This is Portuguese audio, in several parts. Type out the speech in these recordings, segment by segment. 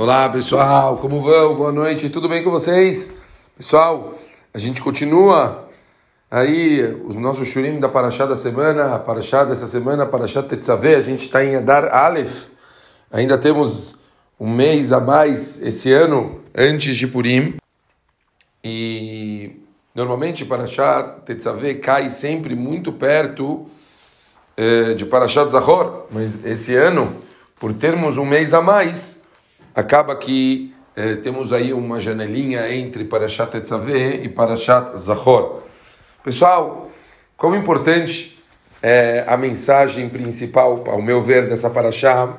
Olá pessoal, como vão? Boa noite, tudo bem com vocês? Pessoal, a gente continua aí os nossos shurim da Paraxá da semana, Paraxá dessa semana, Paraxá Tetzaveh, a gente está em Adar Aleph, ainda temos um mês a mais esse ano, antes de Purim, e normalmente Paraxá Tetzaveh cai sempre muito perto eh, de Parashat Zahor, mas esse ano, por termos um mês a mais, acaba que eh, temos aí uma janelinha entre Parashat Tetzaveh e Parashat Zahor. Pessoal, como importante é a mensagem principal, ao meu ver, dessa Parashá,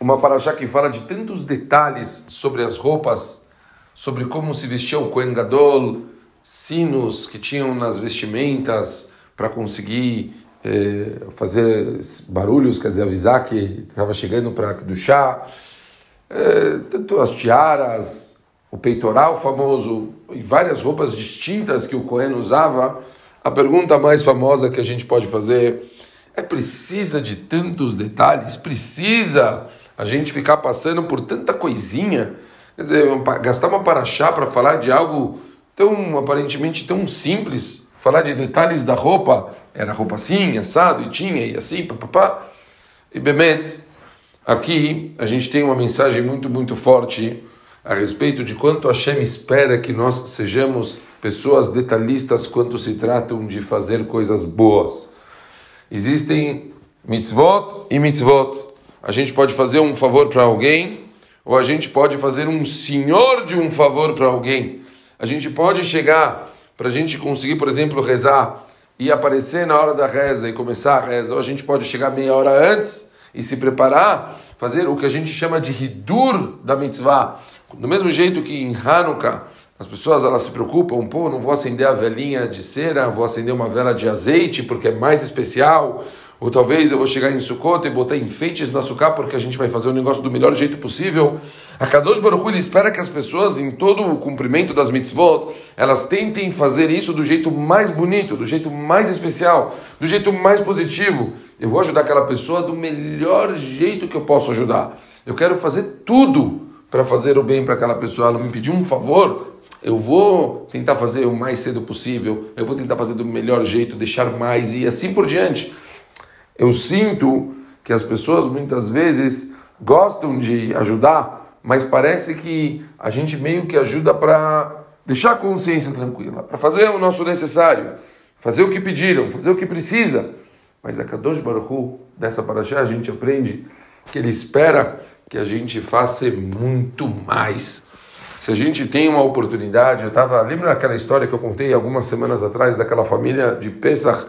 uma Parashá que fala de tantos detalhes sobre as roupas, sobre como se vestia o Kohen Gadol, sinos que tinham nas vestimentas para conseguir eh, fazer barulhos, quer dizer, avisar que estava chegando para do chá, eh, tanto as tiaras, o peitoral famoso e várias roupas distintas que o Cohen usava. A pergunta mais famosa que a gente pode fazer é: precisa de tantos detalhes? Precisa a gente ficar passando por tanta coisinha? Quer dizer, gastar uma paraxá para falar de algo tão aparentemente tão simples, falar de detalhes da roupa, era roupa assim, assado, e tinha, e assim, papapá. E Bemet, aqui a gente tem uma mensagem muito, muito forte a respeito de quanto Hashem espera que nós sejamos pessoas detalhistas quando se tratam de fazer coisas boas. Existem mitzvot e mitzvot. A gente pode fazer um favor para alguém, ou a gente pode fazer um senhor de um favor para alguém. A gente pode chegar para a gente conseguir, por exemplo, rezar e aparecer na hora da reza e começar a reza, ou a gente pode chegar meia hora antes e se preparar, fazer o que a gente chama de hidur da mitzvah. Do mesmo jeito que em Hanukkah as pessoas elas se preocupam, pô, não vou acender a velinha de cera, vou acender uma vela de azeite porque é mais especial. Ou talvez eu vou chegar em Sukkot e botar enfeites na Sukkot porque a gente vai fazer o negócio do melhor jeito possível. A Kadosh Baruch Hu, ele espera que as pessoas, em todo o cumprimento das mitzvot, elas tentem fazer isso do jeito mais bonito, do jeito mais especial, do jeito mais positivo. Eu vou ajudar aquela pessoa do melhor jeito que eu posso ajudar. Eu quero fazer tudo para fazer o bem para aquela pessoa. Ela me pediu um favor, eu vou tentar fazer o mais cedo possível, eu vou tentar fazer do melhor jeito, deixar mais e assim por diante. Eu sinto que as pessoas muitas vezes gostam de ajudar, mas parece que a gente meio que ajuda para deixar a consciência tranquila, para fazer o nosso necessário, fazer o que pediram, fazer o que precisa. Mas a Kadosh Baruch Hu, dessa paraxá, a gente aprende que ele espera que a gente faça muito mais. Se a gente tem uma oportunidade, eu estava. Lembra aquela história que eu contei algumas semanas atrás daquela família de Pesach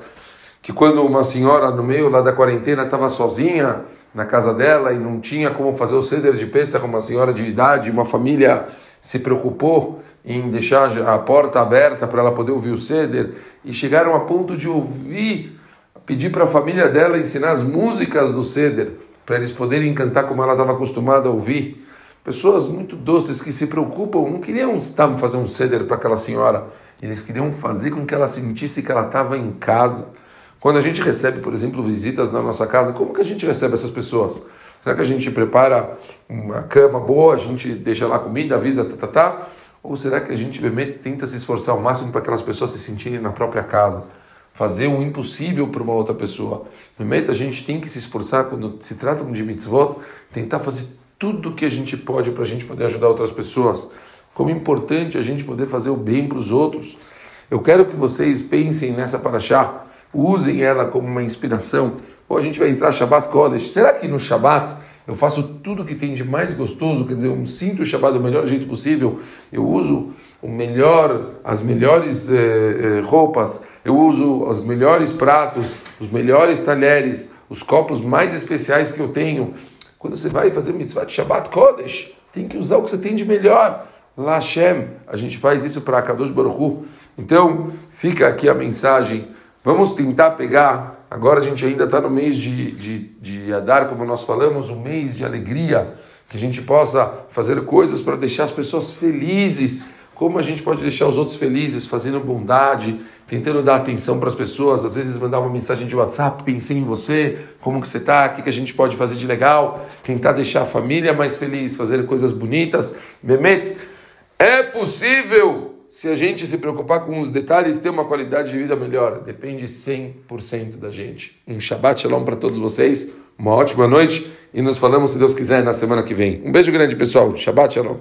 que quando uma senhora no meio lá da quarentena estava sozinha na casa dela e não tinha como fazer o ceder de Pesach, uma senhora de idade, uma família se preocupou em deixar a porta aberta para ela poder ouvir o ceder e chegaram a ponto de ouvir, pedir para a família dela ensinar as músicas do ceder para eles poderem cantar como ela estava acostumada a ouvir. Pessoas muito doces que se preocupam, não queriam fazer um ceder para aquela senhora, eles queriam fazer com que ela sentisse que ela estava em casa quando a gente recebe, por exemplo, visitas na nossa casa, como que a gente recebe essas pessoas? Será que a gente prepara uma cama boa, a gente deixa lá comida, avisa, tá, tá, tá? Ou será que a gente tenta se esforçar ao máximo para aquelas pessoas se sentirem na própria casa? Fazer o impossível para uma outra pessoa. Realmente a gente tem que se esforçar quando se trata de mitzvot, tentar fazer tudo o que a gente pode para a gente poder ajudar outras pessoas. Como é importante a gente poder fazer o bem para os outros. Eu quero que vocês pensem nessa paraxá usem ela como uma inspiração. Ou a gente vai entrar Shabbat Kodesh. Será que no Shabbat eu faço tudo que tem de mais gostoso? Quer dizer, eu sinto o Shabbat do melhor jeito possível. Eu uso o melhor, as melhores eh, eh, roupas. Eu uso os melhores pratos, os melhores talheres, os copos mais especiais que eu tenho. Quando você vai fazer mitzvah de Shabbat Kodesh, tem que usar o que você tem de melhor. Lá Hashem, a gente faz isso para Kadosh Baruch Hu. Então, fica aqui a mensagem Vamos tentar pegar, agora a gente ainda está no mês de, de, de Adar, como nós falamos, um mês de alegria, que a gente possa fazer coisas para deixar as pessoas felizes. Como a gente pode deixar os outros felizes, fazendo bondade, tentando dar atenção para as pessoas, às vezes mandar uma mensagem de WhatsApp, pensei em você, como que você está, o que, que a gente pode fazer de legal, tentar deixar a família mais feliz, fazer coisas bonitas. Mehmet, é possível, se a gente se preocupar com os detalhes, ter uma qualidade de vida melhor. Depende 100% da gente. Um Shabbat Shalom para todos vocês, uma ótima noite e nos falamos, se Deus quiser, na semana que vem. Um beijo grande, pessoal. Shabbat Shalom.